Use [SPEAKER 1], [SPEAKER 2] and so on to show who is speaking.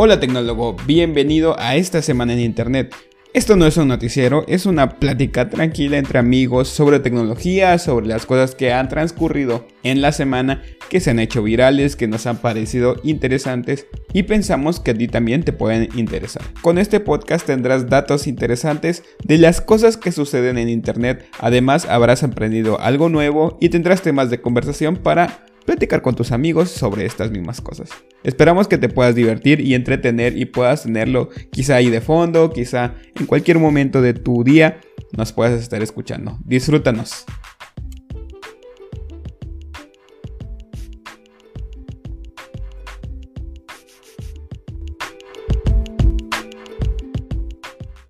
[SPEAKER 1] Hola tecnólogo, bienvenido a esta semana en Internet. Esto no es un noticiero, es una plática tranquila entre amigos sobre tecnología, sobre las cosas que han transcurrido en la semana, que se han hecho virales, que nos han parecido interesantes y pensamos que a ti también te pueden interesar. Con este podcast tendrás datos interesantes de las cosas que suceden en Internet, además habrás aprendido algo nuevo y tendrás temas de conversación para platicar con tus amigos sobre estas mismas cosas. Esperamos que te puedas divertir y entretener y puedas tenerlo quizá ahí de fondo, quizá en cualquier momento de tu día nos puedas estar escuchando. Disfrútanos.